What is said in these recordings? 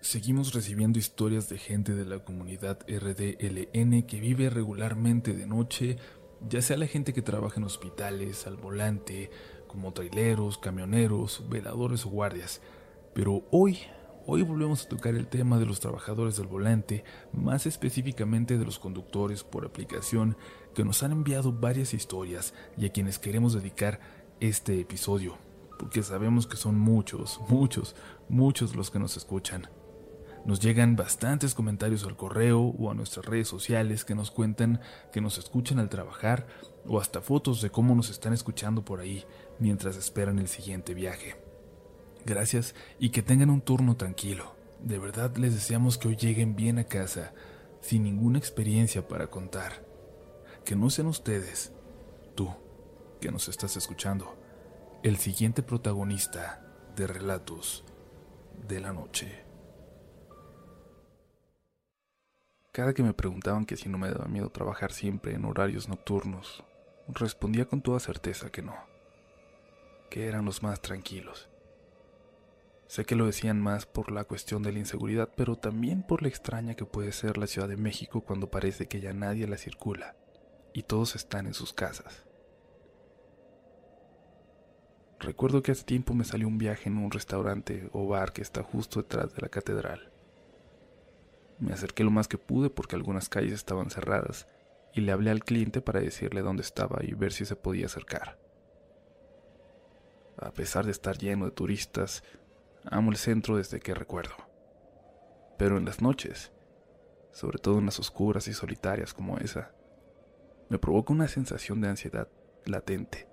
Seguimos recibiendo historias de gente de la comunidad RDLN que vive regularmente de noche, ya sea la gente que trabaja en hospitales, al volante, como traileros, camioneros, veladores o guardias. Pero hoy, hoy volvemos a tocar el tema de los trabajadores del volante, más específicamente de los conductores por aplicación que nos han enviado varias historias y a quienes queremos dedicar este episodio, porque sabemos que son muchos, muchos, muchos los que nos escuchan. Nos llegan bastantes comentarios al correo o a nuestras redes sociales que nos cuentan que nos escuchan al trabajar o hasta fotos de cómo nos están escuchando por ahí mientras esperan el siguiente viaje. Gracias y que tengan un turno tranquilo. De verdad les deseamos que hoy lleguen bien a casa, sin ninguna experiencia para contar. Que no sean ustedes, tú, que nos estás escuchando, el siguiente protagonista de Relatos de la Noche. Cada que me preguntaban que si no me daba miedo trabajar siempre en horarios nocturnos, respondía con toda certeza que no, que eran los más tranquilos. Sé que lo decían más por la cuestión de la inseguridad, pero también por la extraña que puede ser la Ciudad de México cuando parece que ya nadie la circula y todos están en sus casas. Recuerdo que hace tiempo me salió un viaje en un restaurante o bar que está justo detrás de la catedral. Me acerqué lo más que pude porque algunas calles estaban cerradas y le hablé al cliente para decirle dónde estaba y ver si se podía acercar. A pesar de estar lleno de turistas, amo el centro desde que recuerdo. Pero en las noches, sobre todo en las oscuras y solitarias como esa, me provoca una sensación de ansiedad latente,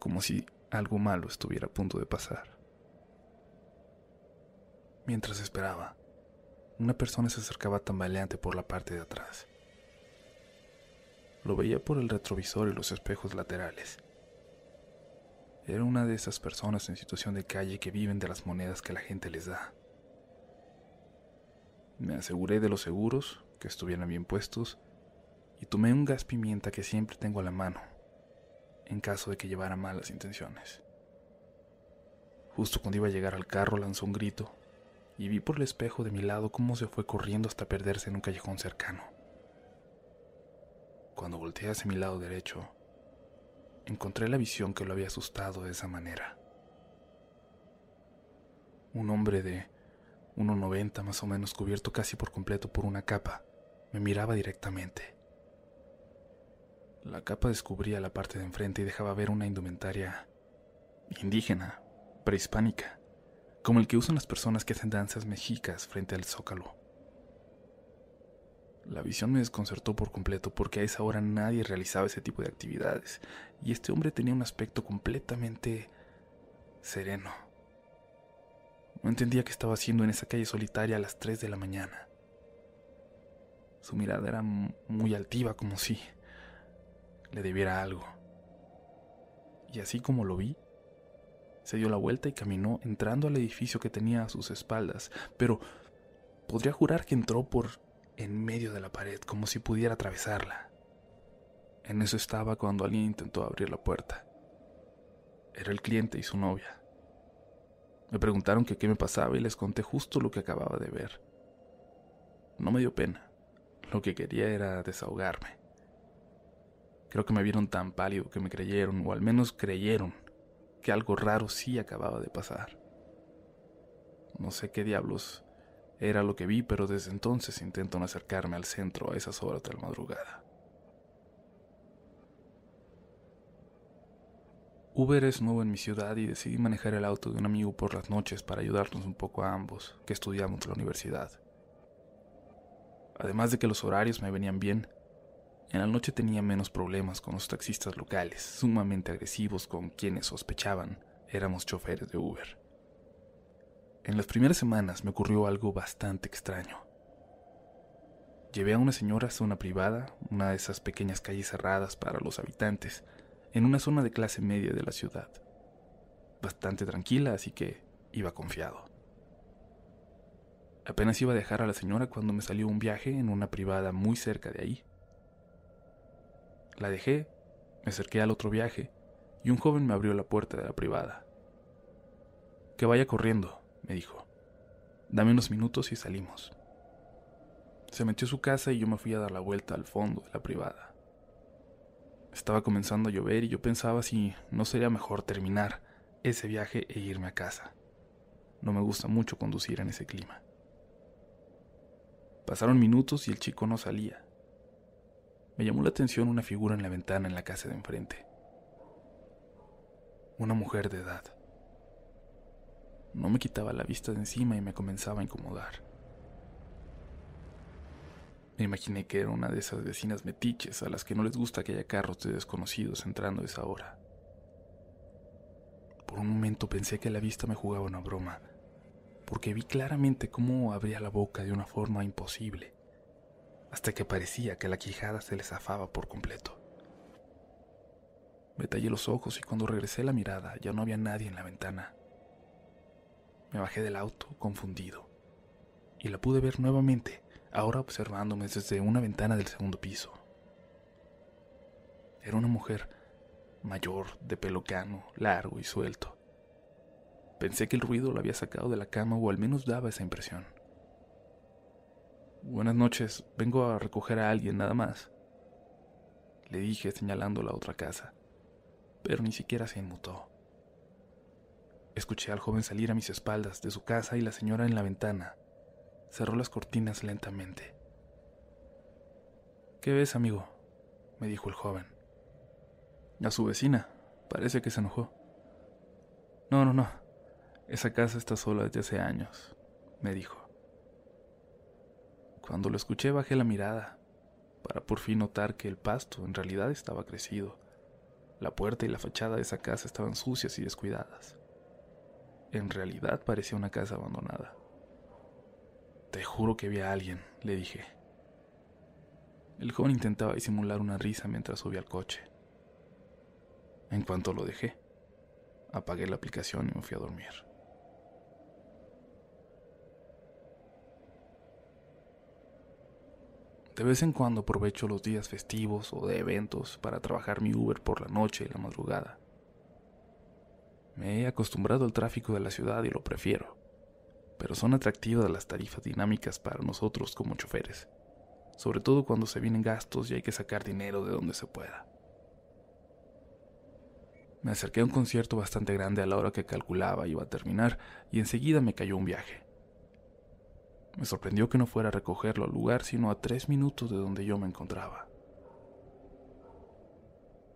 como si algo malo estuviera a punto de pasar. Mientras esperaba, una persona se acercaba tambaleante por la parte de atrás. Lo veía por el retrovisor y los espejos laterales. Era una de esas personas en situación de calle que viven de las monedas que la gente les da. Me aseguré de los seguros, que estuvieran bien puestos, y tomé un gas pimienta que siempre tengo a la mano, en caso de que llevara malas intenciones. Justo cuando iba a llegar al carro lanzó un grito y vi por el espejo de mi lado cómo se fue corriendo hasta perderse en un callejón cercano. Cuando volteé hacia mi lado derecho, encontré la visión que lo había asustado de esa manera. Un hombre de 1,90 más o menos cubierto casi por completo por una capa, me miraba directamente. La capa descubría la parte de enfrente y dejaba ver una indumentaria indígena, prehispánica como el que usan las personas que hacen danzas mexicas frente al zócalo. La visión me desconcertó por completo porque a esa hora nadie realizaba ese tipo de actividades y este hombre tenía un aspecto completamente sereno. No entendía qué estaba haciendo en esa calle solitaria a las 3 de la mañana. Su mirada era muy altiva como si le debiera algo. Y así como lo vi, se dio la vuelta y caminó entrando al edificio que tenía a sus espaldas, pero podría jurar que entró por en medio de la pared, como si pudiera atravesarla. En eso estaba cuando alguien intentó abrir la puerta. Era el cliente y su novia. Me preguntaron qué me pasaba y les conté justo lo que acababa de ver. No me dio pena. Lo que quería era desahogarme. Creo que me vieron tan pálido que me creyeron, o al menos creyeron que algo raro sí acababa de pasar. No sé qué diablos era lo que vi, pero desde entonces intento no acercarme al centro a esas horas de la madrugada. Uber es nuevo en mi ciudad y decidí manejar el auto de un amigo por las noches para ayudarnos un poco a ambos, que estudiamos la universidad. Además de que los horarios me venían bien, en la noche tenía menos problemas con los taxistas locales, sumamente agresivos con quienes sospechaban éramos choferes de Uber. En las primeras semanas me ocurrió algo bastante extraño. Llevé a una señora a zona privada, una de esas pequeñas calles cerradas para los habitantes, en una zona de clase media de la ciudad. Bastante tranquila, así que iba confiado. Apenas iba a dejar a la señora cuando me salió un viaje en una privada muy cerca de ahí. La dejé, me acerqué al otro viaje y un joven me abrió la puerta de la privada. Que vaya corriendo, me dijo. Dame unos minutos y salimos. Se metió a su casa y yo me fui a dar la vuelta al fondo de la privada. Estaba comenzando a llover y yo pensaba si no sería mejor terminar ese viaje e irme a casa. No me gusta mucho conducir en ese clima. Pasaron minutos y el chico no salía. Me llamó la atención una figura en la ventana en la casa de enfrente. Una mujer de edad. No me quitaba la vista de encima y me comenzaba a incomodar. Me imaginé que era una de esas vecinas metiches a las que no les gusta que haya carros de desconocidos entrando a esa hora. Por un momento pensé que la vista me jugaba una broma, porque vi claramente cómo abría la boca de una forma imposible, hasta que parecía que la quijada se le zafaba por completo. Me tallé los ojos y cuando regresé la mirada ya no había nadie en la ventana. Me bajé del auto, confundido, y la pude ver nuevamente ahora observándome desde una ventana del segundo piso. Era una mujer mayor, de pelo cano, largo y suelto. Pensé que el ruido la había sacado de la cama o al menos daba esa impresión. Buenas noches, vengo a recoger a alguien nada más. Le dije señalando la otra casa, pero ni siquiera se inmutó. Escuché al joven salir a mis espaldas de su casa y la señora en la ventana cerró las cortinas lentamente. ¿Qué ves, amigo? me dijo el joven. A su vecina. Parece que se enojó. No, no, no. Esa casa está sola desde hace años, me dijo. Cuando lo escuché bajé la mirada, para por fin notar que el pasto en realidad estaba crecido. La puerta y la fachada de esa casa estaban sucias y descuidadas. En realidad parecía una casa abandonada. Te juro que vi a alguien, le dije. El joven intentaba disimular una risa mientras subía al coche. En cuanto lo dejé, apagué la aplicación y me fui a dormir. De vez en cuando aprovecho los días festivos o de eventos para trabajar mi Uber por la noche y la madrugada. Me he acostumbrado al tráfico de la ciudad y lo prefiero pero son atractivas las tarifas dinámicas para nosotros como choferes, sobre todo cuando se vienen gastos y hay que sacar dinero de donde se pueda. Me acerqué a un concierto bastante grande a la hora que calculaba iba a terminar y enseguida me cayó un viaje. Me sorprendió que no fuera a recogerlo al lugar sino a tres minutos de donde yo me encontraba.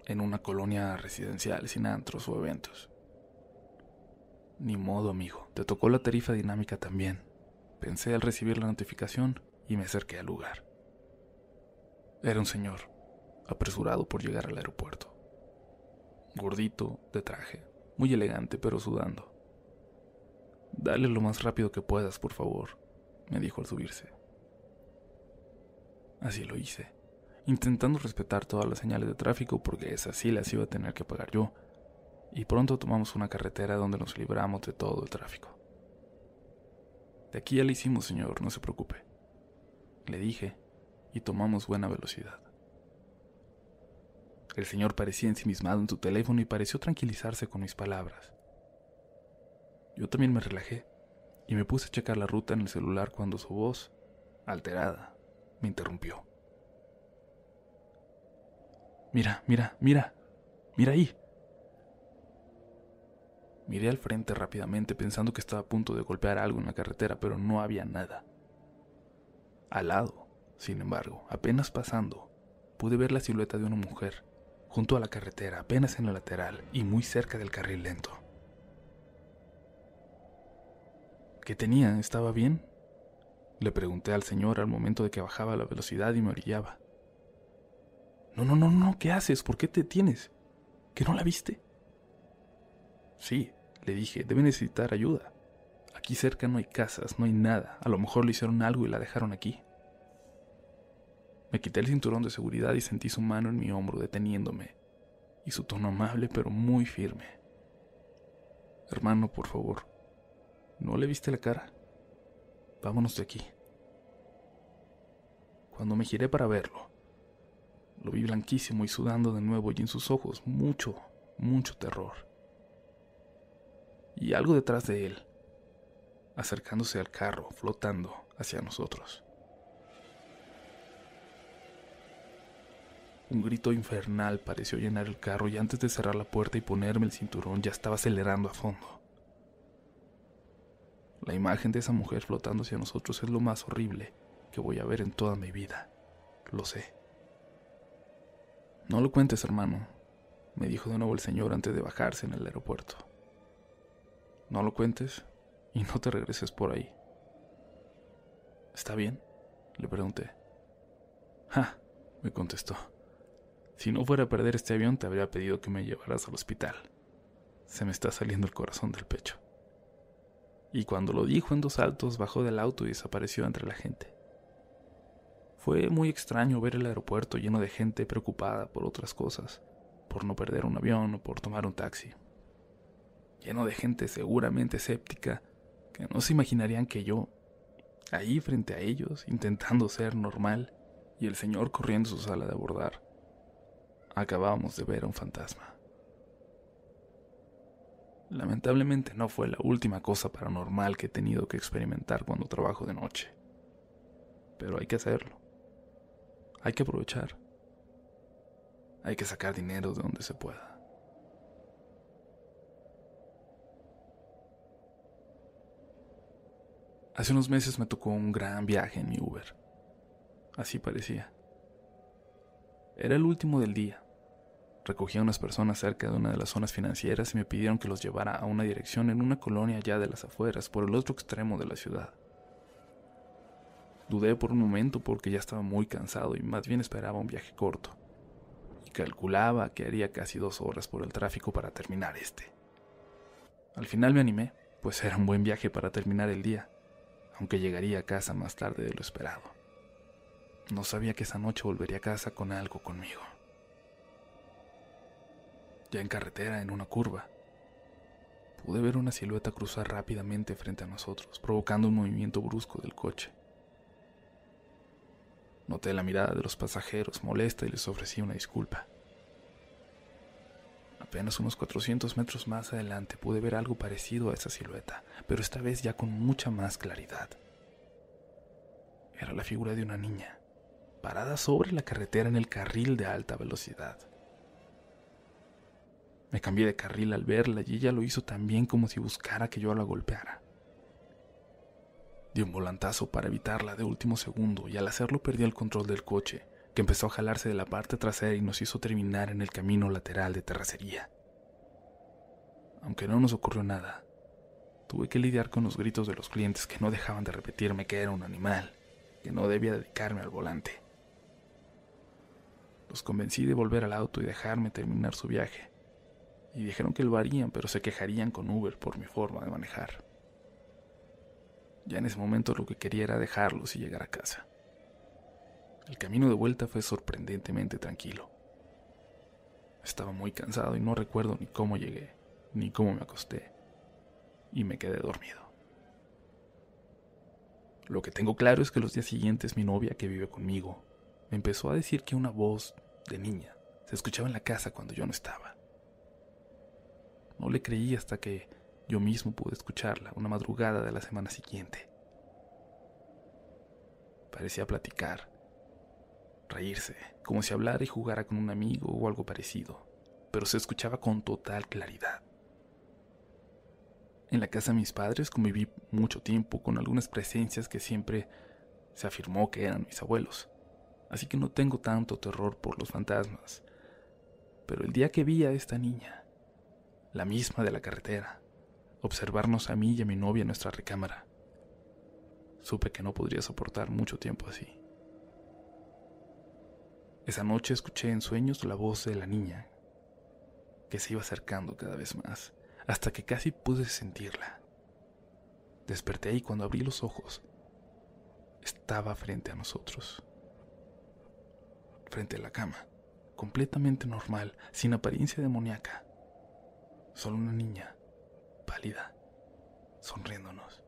En una colonia residencial sin antros o eventos. Ni modo, amigo, te tocó la tarifa dinámica también. Pensé al recibir la notificación y me acerqué al lugar. Era un señor, apresurado por llegar al aeropuerto. Gordito, de traje, muy elegante pero sudando. Dale lo más rápido que puedas, por favor, me dijo al subirse. Así lo hice, intentando respetar todas las señales de tráfico porque esas sí las iba a tener que pagar yo y pronto tomamos una carretera donde nos libramos de todo el tráfico. De aquí ya lo hicimos, señor, no se preocupe. Le dije, y tomamos buena velocidad. El señor parecía ensimismado en su teléfono y pareció tranquilizarse con mis palabras. Yo también me relajé y me puse a checar la ruta en el celular cuando su voz, alterada, me interrumpió. Mira, mira, mira, mira ahí. Miré al frente rápidamente pensando que estaba a punto de golpear algo en la carretera, pero no había nada. Al lado, sin embargo, apenas pasando, pude ver la silueta de una mujer, junto a la carretera, apenas en la lateral y muy cerca del carril lento. ¿Qué tenía? ¿Estaba bien? Le pregunté al señor al momento de que bajaba la velocidad y me orillaba. No, no, no, no, ¿qué haces? ¿Por qué te tienes? ¿Que no la viste? Sí, le dije, debe necesitar ayuda. Aquí cerca no hay casas, no hay nada. A lo mejor le hicieron algo y la dejaron aquí. Me quité el cinturón de seguridad y sentí su mano en mi hombro deteniéndome, y su tono amable pero muy firme. Hermano, por favor, ¿no le viste la cara? Vámonos de aquí. Cuando me giré para verlo, lo vi blanquísimo y sudando de nuevo y en sus ojos mucho, mucho terror y algo detrás de él. acercándose al carro, flotando hacia nosotros. Un grito infernal pareció llenar el carro y antes de cerrar la puerta y ponerme el cinturón ya estaba acelerando a fondo. La imagen de esa mujer flotando hacia nosotros es lo más horrible que voy a ver en toda mi vida. Lo sé. No lo cuentes, hermano, me dijo de nuevo el señor antes de bajarse en el aeropuerto. No lo cuentes y no te regreses por ahí. ¿Está bien? Le pregunté. Ja, me contestó. Si no fuera a perder este avión, te habría pedido que me llevaras al hospital. Se me está saliendo el corazón del pecho. Y cuando lo dijo en dos saltos, bajó del auto y desapareció entre la gente. Fue muy extraño ver el aeropuerto lleno de gente preocupada por otras cosas, por no perder un avión o por tomar un taxi. Lleno de gente seguramente escéptica que no se imaginarían que yo, ahí frente a ellos, intentando ser normal, y el señor corriendo su sala de abordar, acabábamos de ver a un fantasma. Lamentablemente no fue la última cosa paranormal que he tenido que experimentar cuando trabajo de noche. Pero hay que hacerlo. Hay que aprovechar. Hay que sacar dinero de donde se pueda. Hace unos meses me tocó un gran viaje en mi Uber. Así parecía. Era el último del día. Recogí a unas personas cerca de una de las zonas financieras y me pidieron que los llevara a una dirección en una colonia ya de las afueras, por el otro extremo de la ciudad. Dudé por un momento porque ya estaba muy cansado y más bien esperaba un viaje corto. Y calculaba que haría casi dos horas por el tráfico para terminar este. Al final me animé, pues era un buen viaje para terminar el día, aunque llegaría a casa más tarde de lo esperado. No sabía que esa noche volvería a casa con algo conmigo. Ya en carretera, en una curva, pude ver una silueta cruzar rápidamente frente a nosotros, provocando un movimiento brusco del coche. Noté la mirada de los pasajeros molesta y les ofrecí una disculpa. Apenas unos 400 metros más adelante pude ver algo parecido a esa silueta, pero esta vez ya con mucha más claridad. Era la figura de una niña parada sobre la carretera en el carril de alta velocidad. Me cambié de carril al verla y ella lo hizo tan bien como si buscara que yo la golpeara. Di un volantazo para evitarla de último segundo y al hacerlo perdí el control del coche, que empezó a jalarse de la parte trasera y nos hizo terminar en el camino lateral de terracería. Aunque no nos ocurrió nada, tuve que lidiar con los gritos de los clientes que no dejaban de repetirme que era un animal, que no debía dedicarme al volante. Los convencí de volver al auto y dejarme terminar su viaje. Y dijeron que lo harían, pero se quejarían con Uber por mi forma de manejar. Ya en ese momento lo que quería era dejarlos y llegar a casa. El camino de vuelta fue sorprendentemente tranquilo. Estaba muy cansado y no recuerdo ni cómo llegué, ni cómo me acosté. Y me quedé dormido. Lo que tengo claro es que los días siguientes mi novia que vive conmigo me empezó a decir que una voz de niña se escuchaba en la casa cuando yo no estaba. No le creí hasta que yo mismo pude escucharla una madrugada de la semana siguiente. Parecía platicar, reírse, como si hablara y jugara con un amigo o algo parecido, pero se escuchaba con total claridad. En la casa de mis padres conviví mucho tiempo con algunas presencias que siempre se afirmó que eran mis abuelos así que no tengo tanto terror por los fantasmas. Pero el día que vi a esta niña, la misma de la carretera, observarnos a mí y a mi novia en nuestra recámara, supe que no podría soportar mucho tiempo así. Esa noche escuché en sueños la voz de la niña, que se iba acercando cada vez más, hasta que casi pude sentirla. Desperté y cuando abrí los ojos, estaba frente a nosotros frente a la cama, completamente normal, sin apariencia demoníaca. Solo una niña, pálida, sonriéndonos.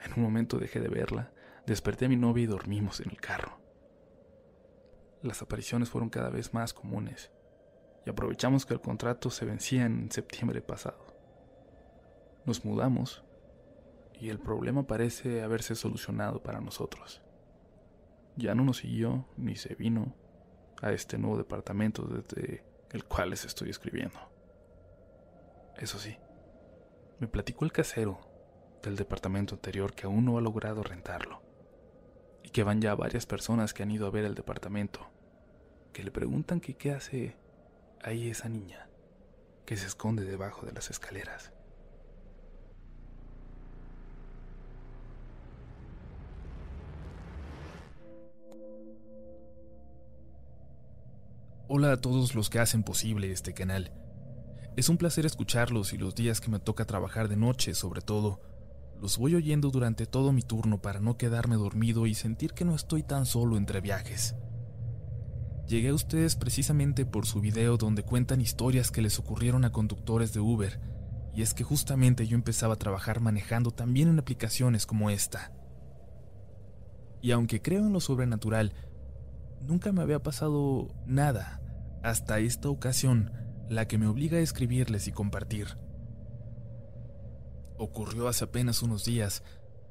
En un momento dejé de verla, desperté a mi novia y dormimos en el carro. Las apariciones fueron cada vez más comunes y aprovechamos que el contrato se vencía en septiembre pasado. Nos mudamos y el problema parece haberse solucionado para nosotros. Ya no nos siguió ni se vino a este nuevo departamento desde el cual les estoy escribiendo. Eso sí, me platicó el casero del departamento anterior que aún no ha logrado rentarlo y que van ya varias personas que han ido a ver el departamento, que le preguntan qué hace ahí esa niña que se esconde debajo de las escaleras. Hola a todos los que hacen posible este canal. Es un placer escucharlos y los días que me toca trabajar de noche, sobre todo, los voy oyendo durante todo mi turno para no quedarme dormido y sentir que no estoy tan solo entre viajes. Llegué a ustedes precisamente por su video donde cuentan historias que les ocurrieron a conductores de Uber, y es que justamente yo empezaba a trabajar manejando también en aplicaciones como esta. Y aunque creo en lo sobrenatural, nunca me había pasado nada hasta esta ocasión, la que me obliga a escribirles y compartir. Ocurrió hace apenas unos días,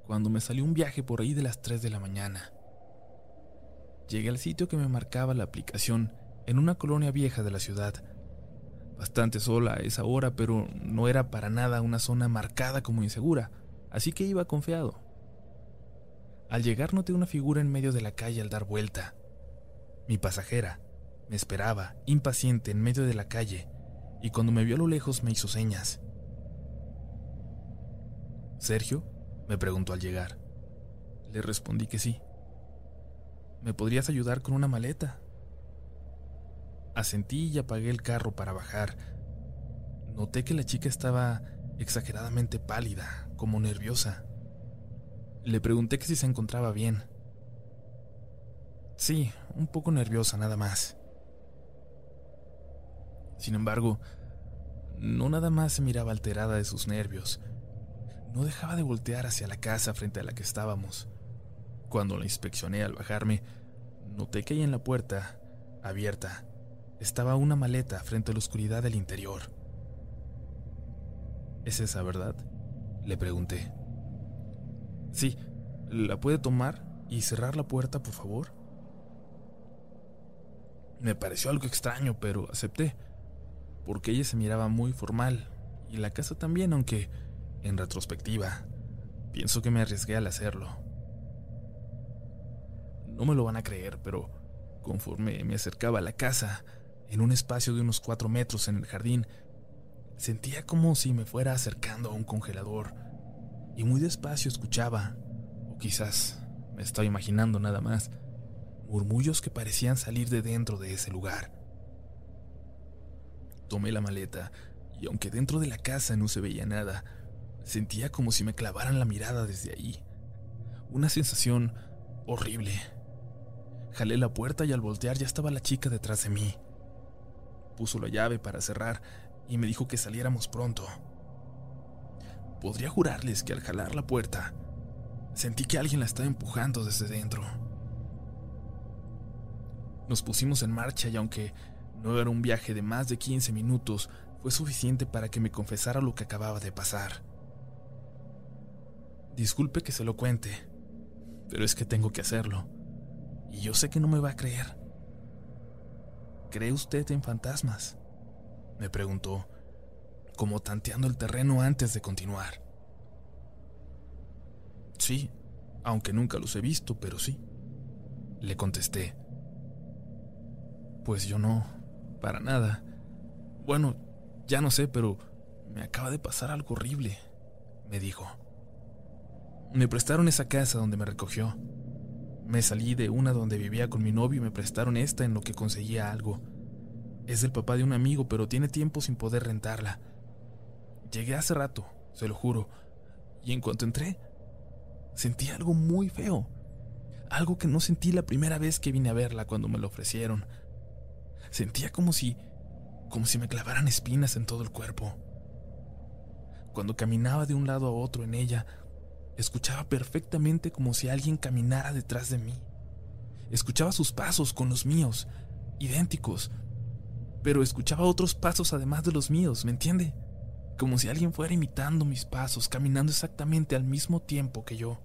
cuando me salió un viaje por ahí de las 3 de la mañana. Llegué al sitio que me marcaba la aplicación en una colonia vieja de la ciudad. Bastante sola a esa hora, pero no era para nada una zona marcada como insegura, así que iba confiado. Al llegar noté una figura en medio de la calle al dar vuelta. Mi pasajera me esperaba, impaciente, en medio de la calle, y cuando me vio a lo lejos me hizo señas. ¿Sergio? me preguntó al llegar. Le respondí que sí. ¿Me podrías ayudar con una maleta? Asentí y apagué el carro para bajar. Noté que la chica estaba exageradamente pálida, como nerviosa. Le pregunté que si se encontraba bien. Sí, un poco nerviosa nada más. Sin embargo, no nada más se miraba alterada de sus nervios. No dejaba de voltear hacia la casa frente a la que estábamos. Cuando la inspeccioné al bajarme, noté que ahí en la puerta, abierta, estaba una maleta frente a la oscuridad del interior. ¿Es esa verdad? Le pregunté. Sí, ¿la puede tomar y cerrar la puerta, por favor? Me pareció algo extraño, pero acepté, porque ella se miraba muy formal, y la casa también, aunque, en retrospectiva, pienso que me arriesgué al hacerlo. No me lo van a creer, pero conforme me acercaba a la casa, en un espacio de unos cuatro metros en el jardín, sentía como si me fuera acercando a un congelador, y muy despacio escuchaba, o quizás me estaba imaginando nada más, murmullos que parecían salir de dentro de ese lugar. Tomé la maleta y aunque dentro de la casa no se veía nada, sentía como si me clavaran la mirada desde ahí. Una sensación horrible. Jalé la puerta y al voltear ya estaba la chica detrás de mí. Puso la llave para cerrar y me dijo que saliéramos pronto. Podría jurarles que al jalar la puerta, sentí que alguien la estaba empujando desde dentro. Nos pusimos en marcha y aunque no era un viaje de más de 15 minutos, fue suficiente para que me confesara lo que acababa de pasar. Disculpe que se lo cuente, pero es que tengo que hacerlo. Y yo sé que no me va a creer. ¿Cree usted en fantasmas? Me preguntó, como tanteando el terreno antes de continuar. Sí, aunque nunca los he visto, pero sí. Le contesté. Pues yo no, para nada. Bueno, ya no sé, pero me acaba de pasar algo horrible, me dijo. Me prestaron esa casa donde me recogió. Me salí de una donde vivía con mi novio y me prestaron esta en lo que conseguía algo. Es del papá de un amigo, pero tiene tiempo sin poder rentarla. Llegué hace rato, se lo juro, y en cuanto entré, sentí algo muy feo. Algo que no sentí la primera vez que vine a verla cuando me lo ofrecieron. Sentía como si como si me clavaran espinas en todo el cuerpo. Cuando caminaba de un lado a otro en ella, escuchaba perfectamente como si alguien caminara detrás de mí. Escuchaba sus pasos con los míos, idénticos, pero escuchaba otros pasos además de los míos, ¿me entiende? como si alguien fuera imitando mis pasos, caminando exactamente al mismo tiempo que yo.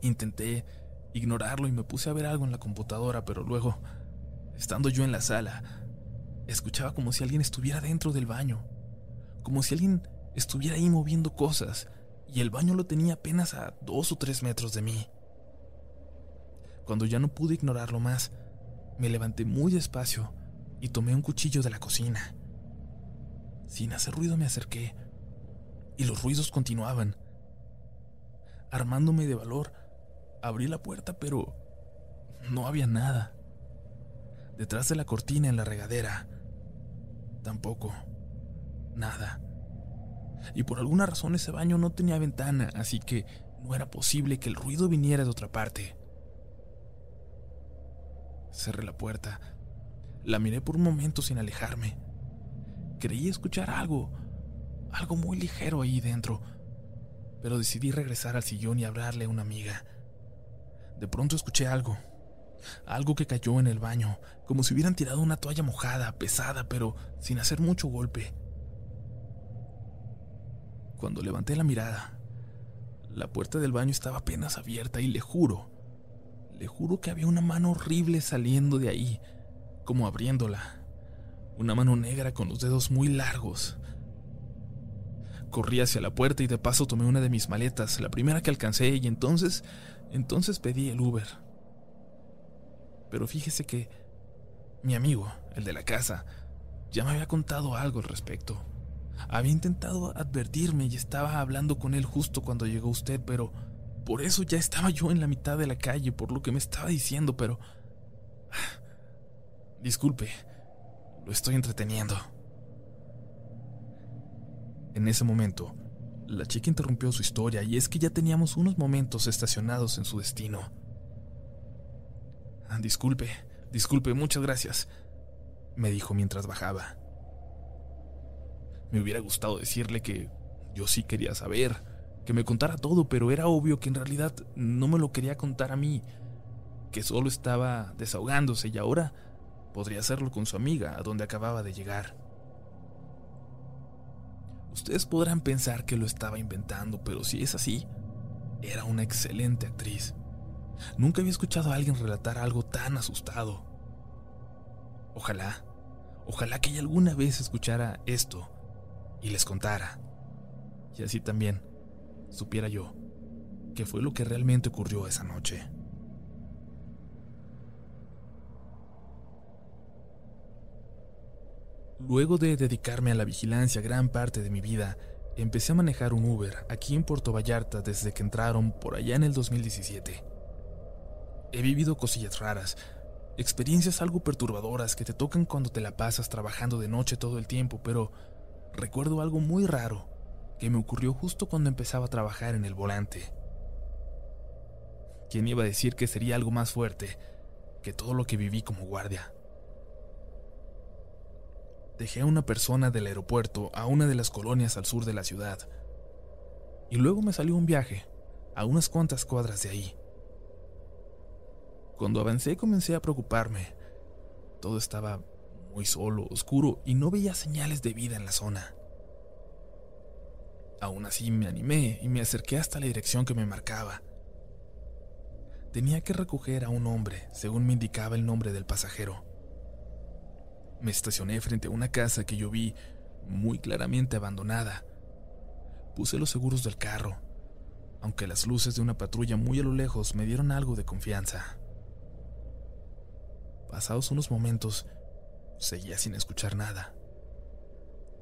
Intenté ignorarlo y me puse a ver algo en la computadora, pero luego, estando yo en la sala, escuchaba como si alguien estuviera dentro del baño, como si alguien estuviera ahí moviendo cosas, y el baño lo tenía apenas a dos o tres metros de mí. Cuando ya no pude ignorarlo más, me levanté muy despacio y tomé un cuchillo de la cocina. Sin hacer ruido me acerqué, y los ruidos continuaban. Armándome de valor, abrí la puerta, pero no había nada. Detrás de la cortina en la regadera, tampoco, nada. Y por alguna razón ese baño no tenía ventana, así que no era posible que el ruido viniera de otra parte. Cerré la puerta. La miré por un momento sin alejarme. Creí escuchar algo, algo muy ligero ahí dentro, pero decidí regresar al sillón y hablarle a una amiga. De pronto escuché algo, algo que cayó en el baño, como si hubieran tirado una toalla mojada, pesada, pero sin hacer mucho golpe. Cuando levanté la mirada, la puerta del baño estaba apenas abierta y le juro, le juro que había una mano horrible saliendo de ahí, como abriéndola. Una mano negra con los dedos muy largos. Corrí hacia la puerta y de paso tomé una de mis maletas, la primera que alcancé, y entonces, entonces pedí el Uber. Pero fíjese que mi amigo, el de la casa, ya me había contado algo al respecto. Había intentado advertirme y estaba hablando con él justo cuando llegó usted, pero por eso ya estaba yo en la mitad de la calle, por lo que me estaba diciendo, pero... Disculpe, lo estoy entreteniendo. En ese momento, la chica interrumpió su historia y es que ya teníamos unos momentos estacionados en su destino. Ah, disculpe, disculpe, muchas gracias, me dijo mientras bajaba. Me hubiera gustado decirle que yo sí quería saber, que me contara todo, pero era obvio que en realidad no me lo quería contar a mí, que solo estaba desahogándose y ahora podría hacerlo con su amiga, a donde acababa de llegar. Ustedes podrán pensar que lo estaba inventando, pero si es así, era una excelente actriz. Nunca había escuchado a alguien relatar algo tan asustado. Ojalá, ojalá que ella alguna vez escuchara esto y les contara. Y así también supiera yo qué fue lo que realmente ocurrió esa noche. Luego de dedicarme a la vigilancia gran parte de mi vida, empecé a manejar un Uber aquí en Puerto Vallarta desde que entraron por allá en el 2017. He vivido cosillas raras, experiencias algo perturbadoras que te tocan cuando te la pasas trabajando de noche todo el tiempo, pero recuerdo algo muy raro que me ocurrió justo cuando empezaba a trabajar en el volante. ¿Quién iba a decir que sería algo más fuerte que todo lo que viví como guardia? Dejé a una persona del aeropuerto a una de las colonias al sur de la ciudad. Y luego me salió un viaje a unas cuantas cuadras de ahí. Cuando avancé comencé a preocuparme. Todo estaba muy solo, oscuro y no veía señales de vida en la zona. Aún así me animé y me acerqué hasta la dirección que me marcaba. Tenía que recoger a un hombre, según me indicaba el nombre del pasajero. Me estacioné frente a una casa que yo vi muy claramente abandonada. Puse los seguros del carro, aunque las luces de una patrulla muy a lo lejos me dieron algo de confianza. Pasados unos momentos, seguía sin escuchar nada.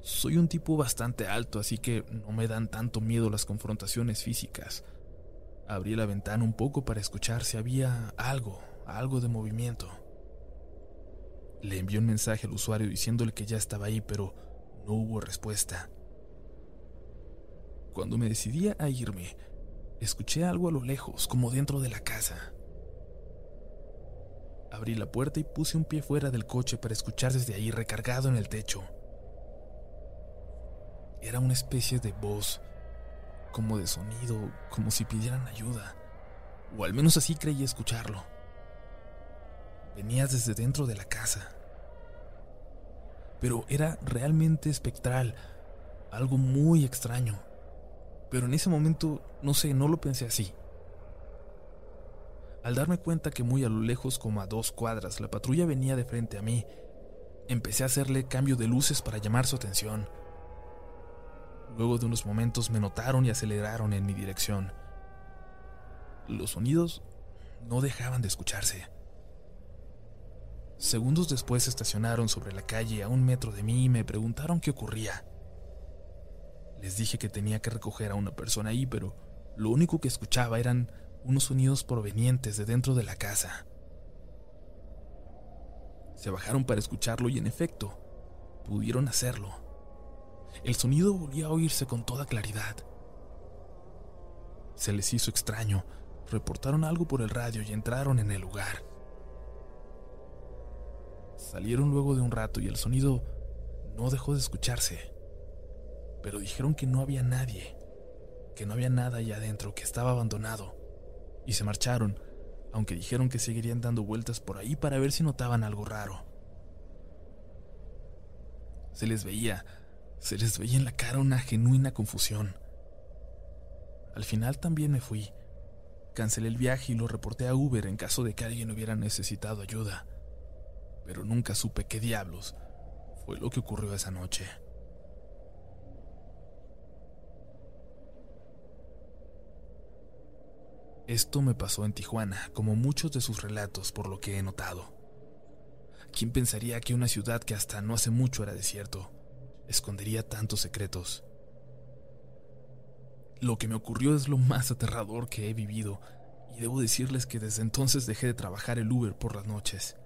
Soy un tipo bastante alto, así que no me dan tanto miedo las confrontaciones físicas. Abrí la ventana un poco para escuchar si había algo, algo de movimiento. Le envié un mensaje al usuario diciéndole que ya estaba ahí, pero no hubo respuesta. Cuando me decidí a irme, escuché algo a lo lejos, como dentro de la casa. Abrí la puerta y puse un pie fuera del coche para escuchar desde ahí recargado en el techo. Era una especie de voz, como de sonido, como si pidieran ayuda, o al menos así creí escucharlo. Venías desde dentro de la casa. pero era realmente espectral, algo muy extraño. Pero en ese momento, no sé, no lo pensé así. Al darme cuenta que muy a lo lejos, como a dos cuadras, la patrulla venía de frente a mí, empecé a hacerle cambio de luces para llamar su atención. Luego de unos momentos me notaron y aceleraron en mi dirección. Los sonidos no dejaban de escucharse. Segundos después estacionaron sobre la calle a un metro de mí y me preguntaron qué ocurría. Les dije que tenía que recoger a una persona ahí, pero lo único que escuchaba eran unos sonidos provenientes de dentro de la casa. Se bajaron para escucharlo y en efecto, pudieron hacerlo. El sonido volvía a oírse con toda claridad. Se les hizo extraño, reportaron algo por el radio y entraron en el lugar. Salieron luego de un rato y el sonido no dejó de escucharse. Pero dijeron que no había nadie, que no había nada allá adentro, que estaba abandonado. Y se marcharon, aunque dijeron que seguirían dando vueltas por ahí para ver si notaban algo raro. Se les veía, se les veía en la cara una genuina confusión. Al final también me fui. Cancelé el viaje y lo reporté a Uber en caso de que alguien hubiera necesitado ayuda pero nunca supe qué diablos fue lo que ocurrió esa noche. Esto me pasó en Tijuana, como muchos de sus relatos, por lo que he notado. ¿Quién pensaría que una ciudad que hasta no hace mucho era desierto escondería tantos secretos? Lo que me ocurrió es lo más aterrador que he vivido, y debo decirles que desde entonces dejé de trabajar el Uber por las noches.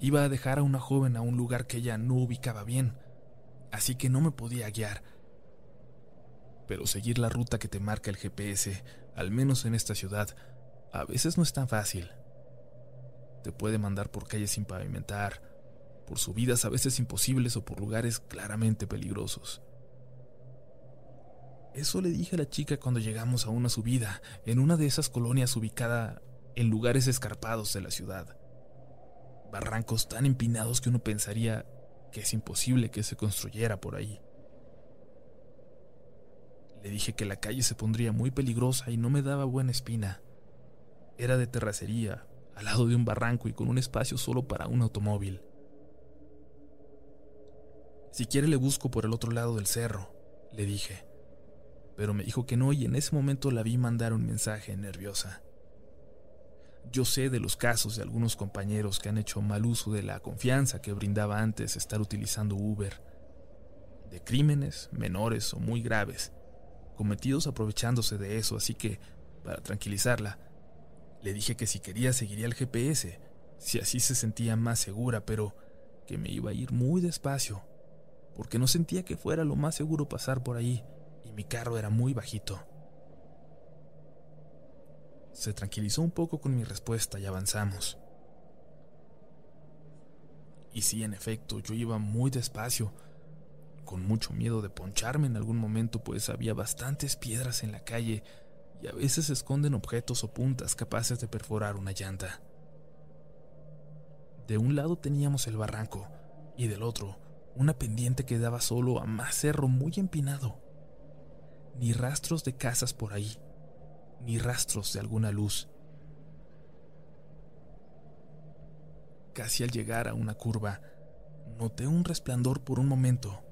Iba a dejar a una joven a un lugar que ella no ubicaba bien, así que no me podía guiar. Pero seguir la ruta que te marca el GPS, al menos en esta ciudad, a veces no es tan fácil. Te puede mandar por calles sin pavimentar, por subidas a veces imposibles o por lugares claramente peligrosos. Eso le dije a la chica cuando llegamos a una subida, en una de esas colonias ubicada en lugares escarpados de la ciudad barrancos tan empinados que uno pensaría que es imposible que se construyera por ahí. Le dije que la calle se pondría muy peligrosa y no me daba buena espina. Era de terracería, al lado de un barranco y con un espacio solo para un automóvil. Si quiere le busco por el otro lado del cerro, le dije. Pero me dijo que no y en ese momento la vi mandar un mensaje nerviosa. Yo sé de los casos de algunos compañeros que han hecho mal uso de la confianza que brindaba antes estar utilizando Uber, de crímenes menores o muy graves, cometidos aprovechándose de eso, así que, para tranquilizarla, le dije que si quería seguiría el GPS, si así se sentía más segura, pero que me iba a ir muy despacio, porque no sentía que fuera lo más seguro pasar por ahí, y mi carro era muy bajito. Se tranquilizó un poco con mi respuesta y avanzamos. Y sí, en efecto, yo iba muy despacio, con mucho miedo de poncharme en algún momento, pues había bastantes piedras en la calle y a veces se esconden objetos o puntas capaces de perforar una llanta. De un lado teníamos el barranco y del otro una pendiente que daba solo a más cerro muy empinado. Ni rastros de casas por ahí ni rastros de alguna luz. Casi al llegar a una curva, noté un resplandor por un momento.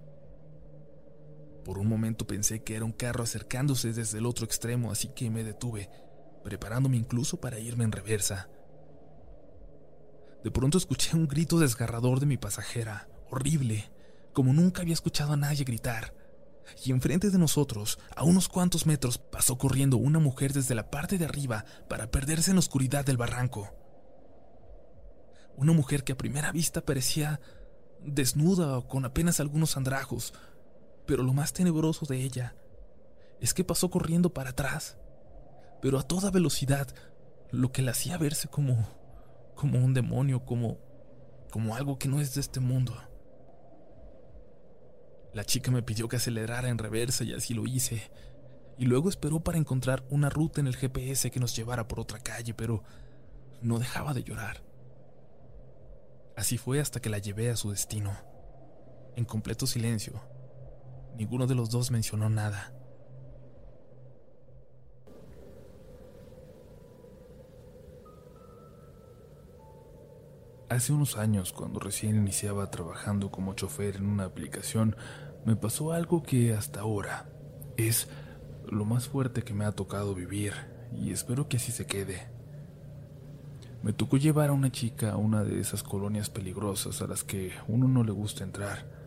Por un momento pensé que era un carro acercándose desde el otro extremo, así que me detuve, preparándome incluso para irme en reversa. De pronto escuché un grito desgarrador de mi pasajera, horrible, como nunca había escuchado a nadie gritar y enfrente de nosotros, a unos cuantos metros, pasó corriendo una mujer desde la parte de arriba para perderse en la oscuridad del barranco. Una mujer que a primera vista parecía desnuda o con apenas algunos andrajos, pero lo más tenebroso de ella es que pasó corriendo para atrás, pero a toda velocidad, lo que la hacía verse como como un demonio, como como algo que no es de este mundo. La chica me pidió que acelerara en reversa y así lo hice. Y luego esperó para encontrar una ruta en el GPS que nos llevara por otra calle, pero no dejaba de llorar. Así fue hasta que la llevé a su destino. En completo silencio. Ninguno de los dos mencionó nada. Hace unos años, cuando recién iniciaba trabajando como chofer en una aplicación, me pasó algo que hasta ahora es lo más fuerte que me ha tocado vivir y espero que así se quede. Me tocó llevar a una chica a una de esas colonias peligrosas a las que uno no le gusta entrar,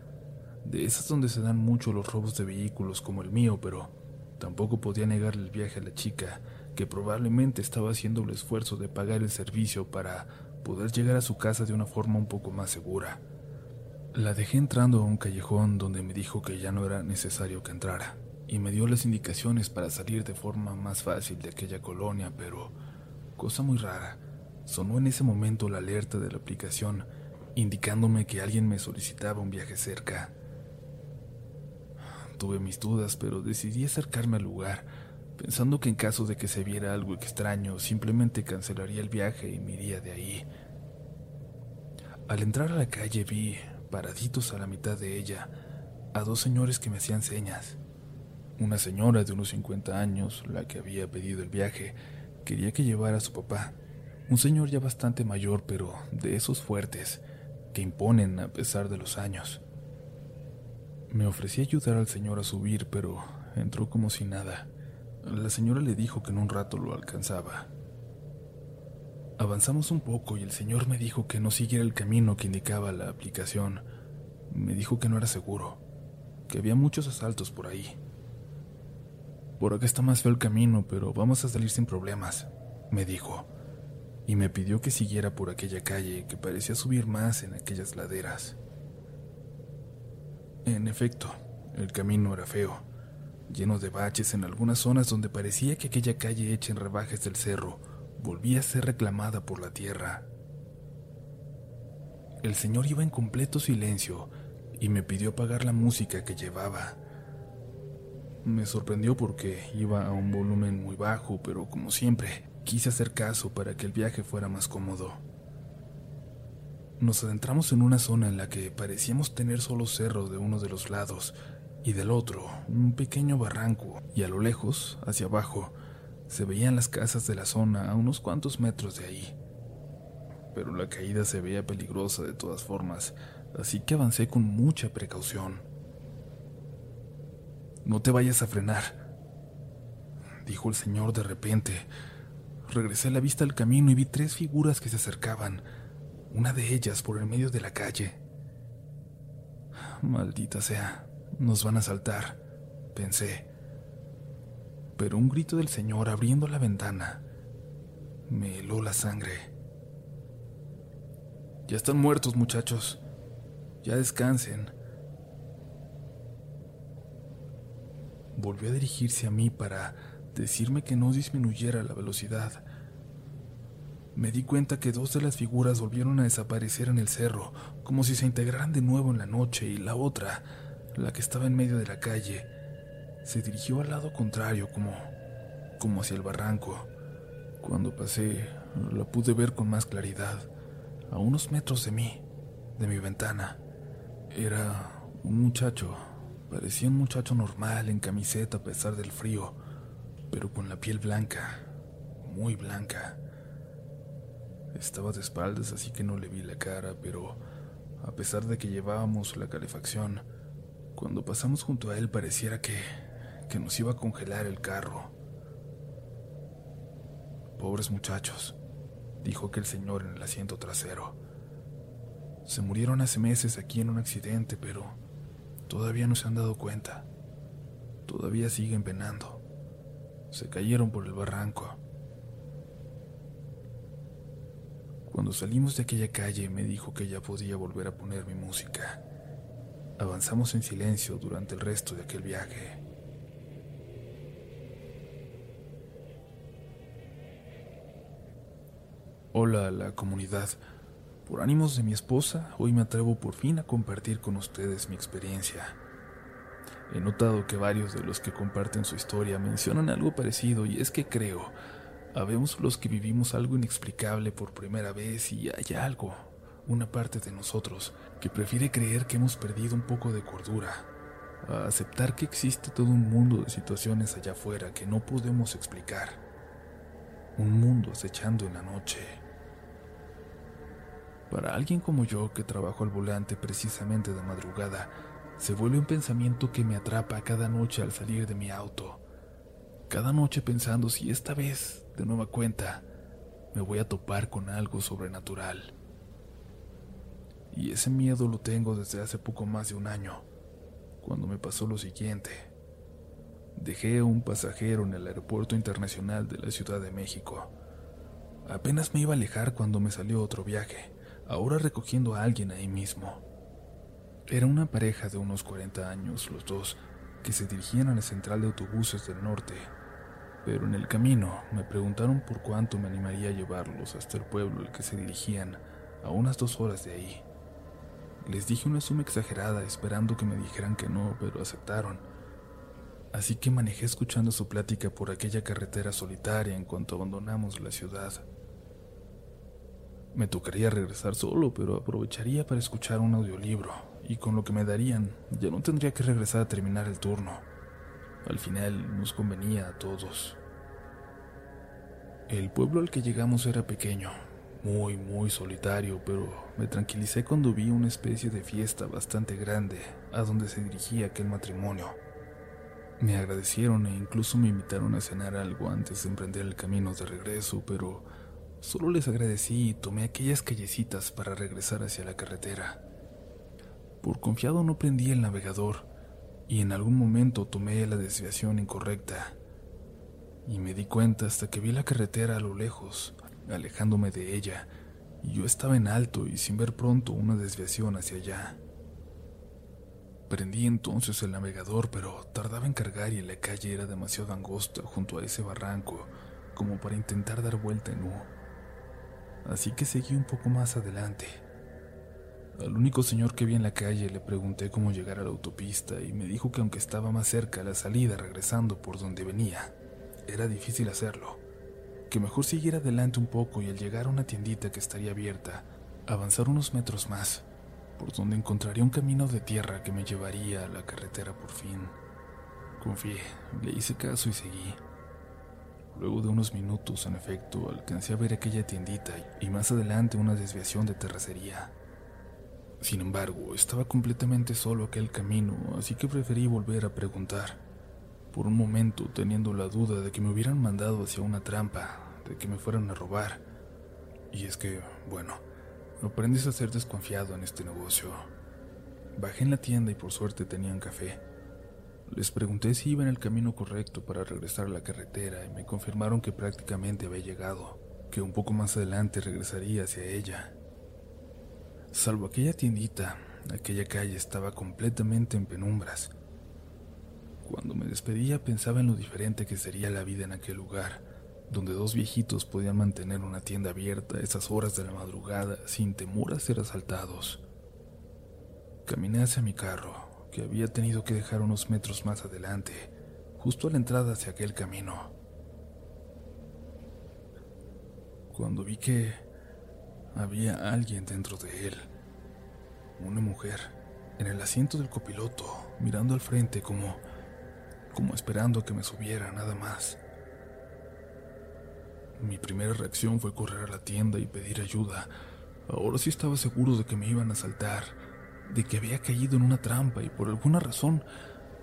de esas donde se dan mucho los robos de vehículos como el mío, pero tampoco podía negarle el viaje a la chica, que probablemente estaba haciendo el esfuerzo de pagar el servicio para poder llegar a su casa de una forma un poco más segura. La dejé entrando a un callejón donde me dijo que ya no era necesario que entrara, y me dio las indicaciones para salir de forma más fácil de aquella colonia, pero, cosa muy rara, sonó en ese momento la alerta de la aplicación, indicándome que alguien me solicitaba un viaje cerca. Tuve mis dudas, pero decidí acercarme al lugar, pensando que en caso de que se viera algo extraño, simplemente cancelaría el viaje y me iría de ahí. Al entrar a la calle vi, paraditos a la mitad de ella, a dos señores que me hacían señas. Una señora de unos 50 años, la que había pedido el viaje, quería que llevara a su papá, un señor ya bastante mayor, pero de esos fuertes, que imponen a pesar de los años. Me ofrecí ayudar al señor a subir, pero entró como si nada. La señora le dijo que en un rato lo alcanzaba. Avanzamos un poco y el señor me dijo que no siguiera el camino que indicaba la aplicación. Me dijo que no era seguro, que había muchos asaltos por ahí. Por acá está más feo el camino, pero vamos a salir sin problemas, me dijo, y me pidió que siguiera por aquella calle que parecía subir más en aquellas laderas. En efecto, el camino era feo lleno de baches en algunas zonas donde parecía que aquella calle hecha en rebajes del cerro volvía a ser reclamada por la tierra. El señor iba en completo silencio y me pidió apagar la música que llevaba. Me sorprendió porque iba a un volumen muy bajo, pero como siempre, quise hacer caso para que el viaje fuera más cómodo. Nos adentramos en una zona en la que parecíamos tener solo cerro de uno de los lados y del otro un pequeño barranco, y a lo lejos, hacia abajo, se veían las casas de la zona a unos cuantos metros de ahí. Pero la caída se veía peligrosa de todas formas, así que avancé con mucha precaución. No te vayas a frenar, dijo el señor de repente. Regresé la vista al camino y vi tres figuras que se acercaban, una de ellas por el medio de la calle. Maldita sea, nos van a saltar, pensé. Pero un grito del señor abriendo la ventana me heló la sangre. Ya están muertos, muchachos. Ya descansen. Volvió a dirigirse a mí para decirme que no disminuyera la velocidad. Me di cuenta que dos de las figuras volvieron a desaparecer en el cerro, como si se integraran de nuevo en la noche, y la otra la que estaba en medio de la calle, se dirigió al lado contrario, como, como hacia el barranco. Cuando pasé, la pude ver con más claridad, a unos metros de mí, de mi ventana. Era un muchacho, parecía un muchacho normal en camiseta a pesar del frío, pero con la piel blanca, muy blanca. Estaba de espaldas, así que no le vi la cara, pero a pesar de que llevábamos la calefacción, cuando pasamos junto a él pareciera que, que nos iba a congelar el carro. Pobres muchachos, dijo aquel señor en el asiento trasero. Se murieron hace meses aquí en un accidente, pero todavía no se han dado cuenta. Todavía siguen penando. Se cayeron por el barranco. Cuando salimos de aquella calle me dijo que ya podía volver a poner mi música. Avanzamos en silencio durante el resto de aquel viaje. Hola a la comunidad. Por ánimos de mi esposa, hoy me atrevo por fin a compartir con ustedes mi experiencia. He notado que varios de los que comparten su historia mencionan algo parecido y es que creo, habemos los que vivimos algo inexplicable por primera vez y hay algo, una parte de nosotros que prefiere creer que hemos perdido un poco de cordura, a aceptar que existe todo un mundo de situaciones allá afuera que no podemos explicar. Un mundo acechando en la noche. Para alguien como yo que trabajo al volante precisamente de madrugada, se vuelve un pensamiento que me atrapa cada noche al salir de mi auto. Cada noche pensando si esta vez, de nueva cuenta, me voy a topar con algo sobrenatural. Y ese miedo lo tengo desde hace poco más de un año, cuando me pasó lo siguiente. Dejé a un pasajero en el aeropuerto internacional de la Ciudad de México. Apenas me iba a alejar cuando me salió otro viaje, ahora recogiendo a alguien ahí mismo. Era una pareja de unos 40 años, los dos, que se dirigían a la central de autobuses del norte, pero en el camino me preguntaron por cuánto me animaría a llevarlos hasta el pueblo al que se dirigían, a unas dos horas de ahí. Les dije una suma exagerada esperando que me dijeran que no, pero aceptaron. Así que manejé escuchando su plática por aquella carretera solitaria en cuanto abandonamos la ciudad. Me tocaría regresar solo, pero aprovecharía para escuchar un audiolibro, y con lo que me darían ya no tendría que regresar a terminar el turno. Al final nos convenía a todos. El pueblo al que llegamos era pequeño, muy, muy solitario, pero me tranquilicé cuando vi una especie de fiesta bastante grande a donde se dirigía aquel matrimonio. Me agradecieron e incluso me invitaron a cenar algo antes de emprender el camino de regreso, pero solo les agradecí y tomé aquellas callecitas para regresar hacia la carretera. Por confiado no prendí el navegador y en algún momento tomé la desviación incorrecta. Y me di cuenta hasta que vi la carretera a lo lejos, alejándome de ella, y yo estaba en alto y sin ver pronto una desviación hacia allá. Prendí entonces el navegador, pero tardaba en cargar y la calle era demasiado angosta junto a ese barranco como para intentar dar vuelta en U. Así que seguí un poco más adelante. Al único señor que vi en la calle le pregunté cómo llegar a la autopista y me dijo que aunque estaba más cerca a la salida regresando por donde venía, era difícil hacerlo que mejor siguiera adelante un poco y al llegar a una tiendita que estaría abierta, avanzar unos metros más, por donde encontraría un camino de tierra que me llevaría a la carretera por fin. Confié, le hice caso y seguí. Luego de unos minutos, en efecto, alcancé a ver aquella tiendita y más adelante una desviación de terracería. Sin embargo, estaba completamente solo aquel camino, así que preferí volver a preguntar por un momento teniendo la duda de que me hubieran mandado hacia una trampa, de que me fueran a robar. Y es que, bueno, aprendes a ser desconfiado en este negocio. Bajé en la tienda y por suerte tenían café. Les pregunté si iba en el camino correcto para regresar a la carretera y me confirmaron que prácticamente había llegado, que un poco más adelante regresaría hacia ella. Salvo aquella tiendita, aquella calle estaba completamente en penumbras cuando me despedía pensaba en lo diferente que sería la vida en aquel lugar, donde dos viejitos podían mantener una tienda abierta a esas horas de la madrugada sin temor a ser asaltados. Caminé hacia mi carro, que había tenido que dejar unos metros más adelante, justo a la entrada hacia aquel camino. Cuando vi que había alguien dentro de él, una mujer, en el asiento del copiloto, mirando al frente como como esperando que me subiera nada más. Mi primera reacción fue correr a la tienda y pedir ayuda. Ahora sí estaba seguro de que me iban a saltar, de que había caído en una trampa y por alguna razón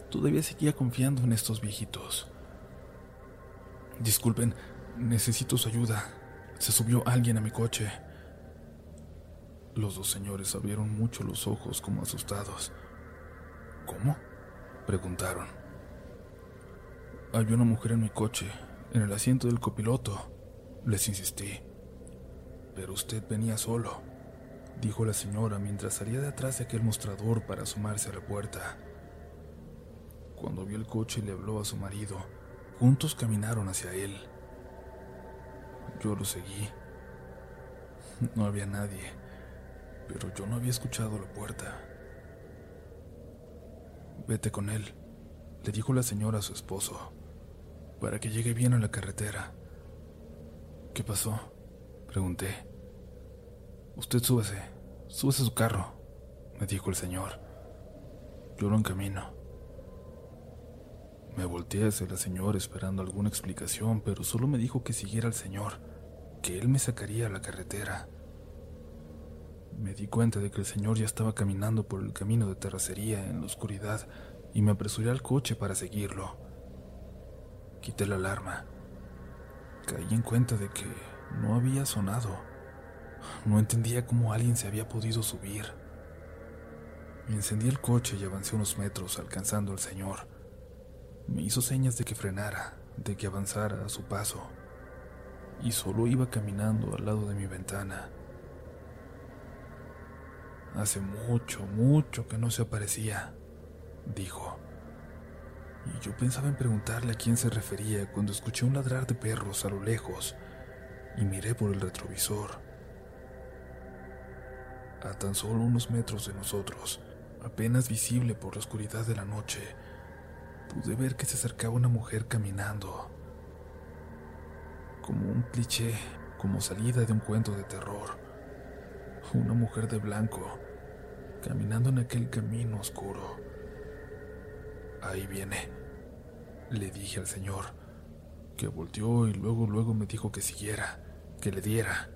todavía seguía confiando en estos viejitos. Disculpen, necesito su ayuda. Se subió alguien a mi coche. Los dos señores abrieron mucho los ojos como asustados. ¿Cómo? preguntaron. Había una mujer en mi coche, en el asiento del copiloto. Les insistí. Pero usted venía solo, dijo la señora mientras salía de atrás de aquel mostrador para asomarse a la puerta. Cuando vio el coche le habló a su marido. Juntos caminaron hacia él. Yo lo seguí. No había nadie, pero yo no había escuchado la puerta. Vete con él, le dijo la señora a su esposo para que llegue bien a la carretera. ¿Qué pasó? Pregunté. Usted súbase, súbese a su carro, me dijo el señor. Yo lo encamino. Me volteé hacia la señora esperando alguna explicación, pero solo me dijo que siguiera al señor, que él me sacaría a la carretera. Me di cuenta de que el señor ya estaba caminando por el camino de terracería en la oscuridad y me apresuré al coche para seguirlo. Quité la alarma. Caí en cuenta de que no había sonado. No entendía cómo alguien se había podido subir. Encendí el coche y avancé unos metros alcanzando al señor. Me hizo señas de que frenara, de que avanzara a su paso, y solo iba caminando al lado de mi ventana. Hace mucho, mucho que no se aparecía, dijo. Y yo pensaba en preguntarle a quién se refería cuando escuché un ladrar de perros a lo lejos y miré por el retrovisor. A tan solo unos metros de nosotros, apenas visible por la oscuridad de la noche, pude ver que se acercaba una mujer caminando, como un cliché, como salida de un cuento de terror. Una mujer de blanco, caminando en aquel camino oscuro. Ahí viene, le dije al señor, que volteó y luego luego me dijo que siguiera, que le diera.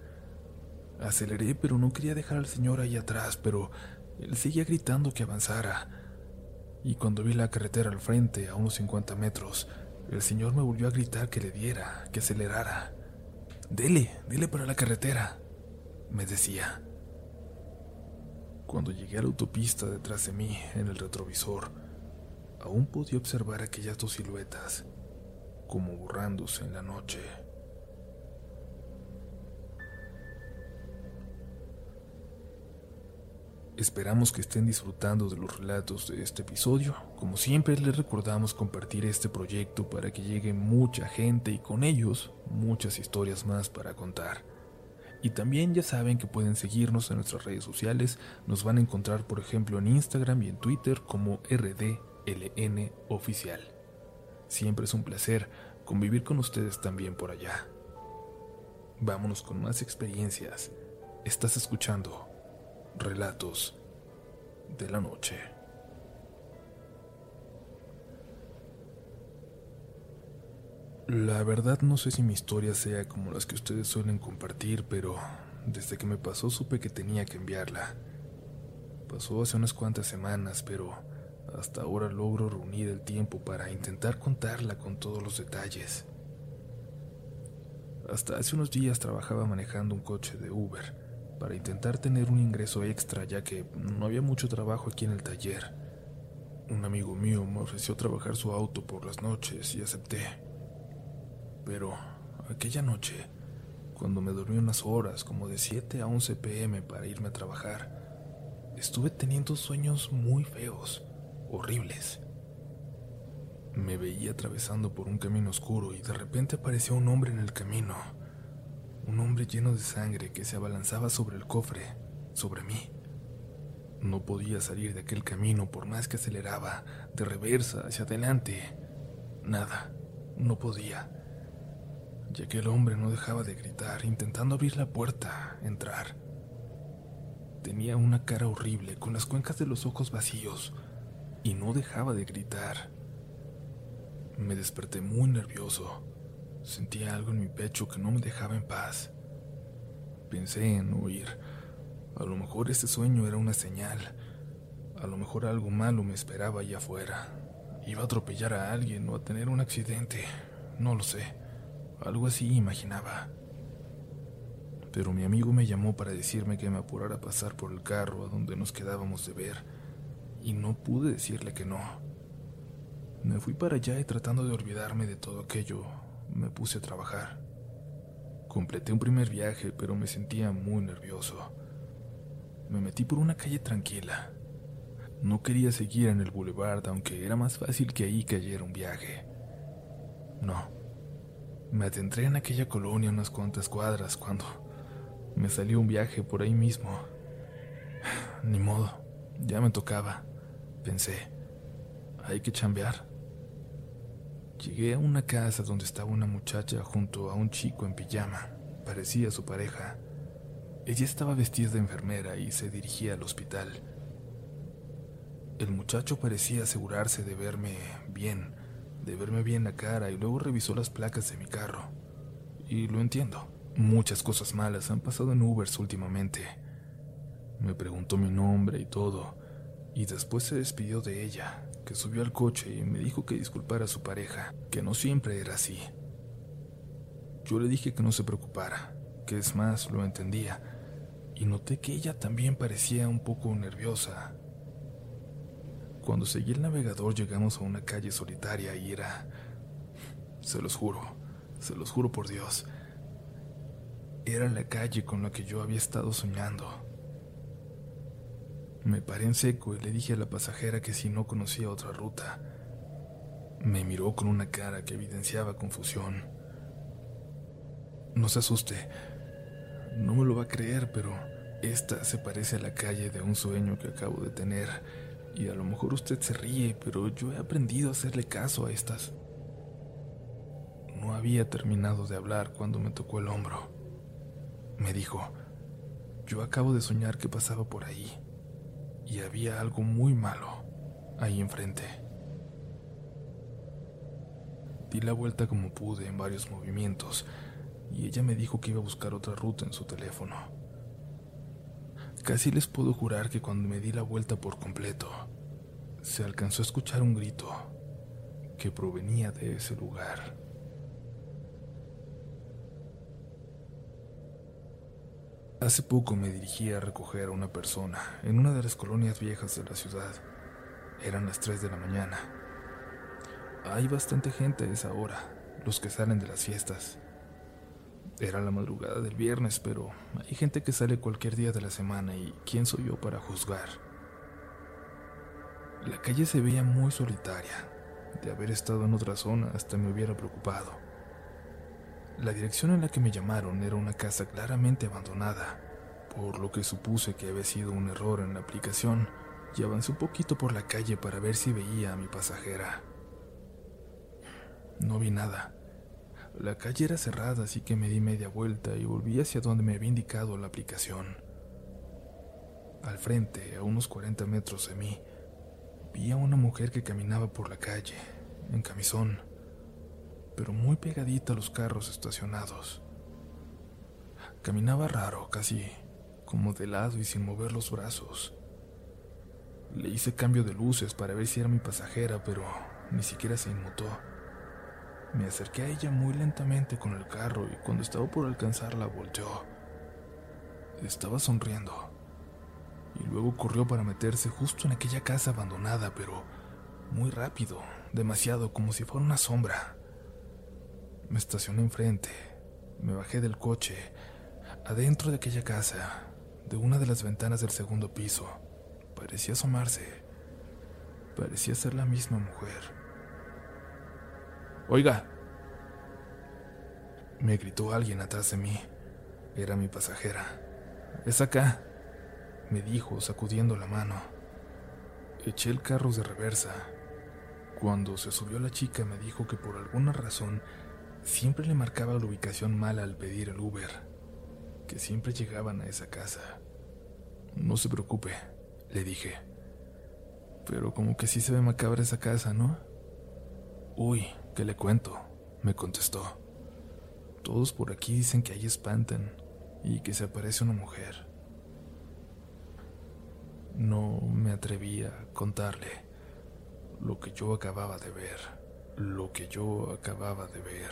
Aceleré, pero no quería dejar al señor ahí atrás, pero él seguía gritando que avanzara y cuando vi la carretera al frente, a unos 50 metros, el señor me volvió a gritar que le diera, que acelerara. Dele, dele para la carretera, me decía. Cuando llegué a la autopista detrás de mí, en el retrovisor, aún podía observar aquellas dos siluetas, como borrándose en la noche. Esperamos que estén disfrutando de los relatos de este episodio. Como siempre les recordamos compartir este proyecto para que llegue mucha gente y con ellos muchas historias más para contar. Y también ya saben que pueden seguirnos en nuestras redes sociales. Nos van a encontrar por ejemplo en Instagram y en Twitter como RDLN Oficial. Siempre es un placer convivir con ustedes también por allá. Vámonos con más experiencias. Estás escuchando Relatos de la Noche. La verdad no sé si mi historia sea como las que ustedes suelen compartir, pero desde que me pasó supe que tenía que enviarla. Pasó hace unas cuantas semanas, pero hasta ahora logro reunir el tiempo para intentar contarla con todos los detalles. Hasta hace unos días trabajaba manejando un coche de Uber para intentar tener un ingreso extra ya que no había mucho trabajo aquí en el taller. Un amigo mío me ofreció trabajar su auto por las noches y acepté. Pero aquella noche, cuando me dormí unas horas, como de 7 a 11 pm para irme a trabajar, estuve teniendo sueños muy feos, horribles. Me veía atravesando por un camino oscuro y de repente apareció un hombre en el camino un hombre lleno de sangre que se abalanzaba sobre el cofre, sobre mí. No podía salir de aquel camino por más que aceleraba, de reversa, hacia adelante. Nada, no podía. Ya que el hombre no dejaba de gritar, intentando abrir la puerta, entrar. Tenía una cara horrible, con las cuencas de los ojos vacíos, y no dejaba de gritar. Me desperté muy nervioso. Sentía algo en mi pecho que no me dejaba en paz. Pensé en huir. A lo mejor ese sueño era una señal. A lo mejor algo malo me esperaba allá afuera. Iba a atropellar a alguien o a tener un accidente. No lo sé. Algo así imaginaba. Pero mi amigo me llamó para decirme que me apurara a pasar por el carro a donde nos quedábamos de ver. Y no pude decirle que no. Me fui para allá y tratando de olvidarme de todo aquello, me puse a trabajar. Completé un primer viaje, pero me sentía muy nervioso. Me metí por una calle tranquila. No quería seguir en el boulevard, aunque era más fácil que ahí cayera un viaje. No. Me adentré en aquella colonia unas cuantas cuadras cuando me salió un viaje por ahí mismo. Ni modo, ya me tocaba. Pensé, hay que chambear. Llegué a una casa donde estaba una muchacha junto a un chico en pijama. Parecía su pareja. Ella estaba vestida de enfermera y se dirigía al hospital. El muchacho parecía asegurarse de verme bien, de verme bien la cara y luego revisó las placas de mi carro. Y lo entiendo. Muchas cosas malas han pasado en Ubers últimamente. Me preguntó mi nombre y todo, y después se despidió de ella, que subió al coche y me dijo que disculpara a su pareja, que no siempre era así. Yo le dije que no se preocupara, que es más, lo entendía, y noté que ella también parecía un poco nerviosa. Cuando seguí el navegador llegamos a una calle solitaria y era... Se los juro, se los juro por Dios. Era la calle con la que yo había estado soñando. Me paré en seco y le dije a la pasajera que si no conocía otra ruta. Me miró con una cara que evidenciaba confusión. No se asuste. No me lo va a creer, pero esta se parece a la calle de un sueño que acabo de tener. Y a lo mejor usted se ríe, pero yo he aprendido a hacerle caso a estas. No había terminado de hablar cuando me tocó el hombro. Me dijo, yo acabo de soñar que pasaba por ahí y había algo muy malo ahí enfrente. Di la vuelta como pude en varios movimientos y ella me dijo que iba a buscar otra ruta en su teléfono. Casi les puedo jurar que cuando me di la vuelta por completo, se alcanzó a escuchar un grito que provenía de ese lugar. Hace poco me dirigí a recoger a una persona en una de las colonias viejas de la ciudad. Eran las 3 de la mañana. Hay bastante gente a esa hora, los que salen de las fiestas. Era la madrugada del viernes, pero hay gente que sale cualquier día de la semana y ¿quién soy yo para juzgar? La calle se veía muy solitaria. De haber estado en otra zona hasta me hubiera preocupado. La dirección en la que me llamaron era una casa claramente abandonada, por lo que supuse que había sido un error en la aplicación y avancé un poquito por la calle para ver si veía a mi pasajera. No vi nada. La calle era cerrada, así que me di media vuelta y volví hacia donde me había indicado la aplicación. Al frente, a unos 40 metros de mí, vi a una mujer que caminaba por la calle, en camisón pero muy pegadita a los carros estacionados. Caminaba raro, casi como de lado y sin mover los brazos. Le hice cambio de luces para ver si era mi pasajera, pero ni siquiera se inmutó. Me acerqué a ella muy lentamente con el carro y cuando estaba por alcanzarla volteó. Estaba sonriendo. Y luego corrió para meterse justo en aquella casa abandonada, pero muy rápido, demasiado, como si fuera una sombra. Me estacioné enfrente, me bajé del coche, adentro de aquella casa, de una de las ventanas del segundo piso. Parecía asomarse. Parecía ser la misma mujer. Oiga. Me gritó alguien atrás de mí. Era mi pasajera. Es acá, me dijo, sacudiendo la mano. Eché el carro de reversa. Cuando se subió la chica me dijo que por alguna razón Siempre le marcaba la ubicación mala al pedir el Uber, que siempre llegaban a esa casa. No se preocupe, le dije. Pero como que sí se ve macabra esa casa, ¿no? Uy, ¿qué le cuento? me contestó. Todos por aquí dicen que ahí espantan y que se aparece una mujer. No me atreví a contarle lo que yo acababa de ver, lo que yo acababa de ver.